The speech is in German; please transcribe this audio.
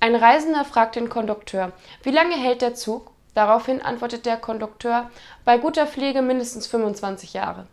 Ein Reisender fragt den Kondukteur: Wie lange hält der Zug? Daraufhin antwortet der Kondukteur: Bei guter Pflege mindestens 25 Jahre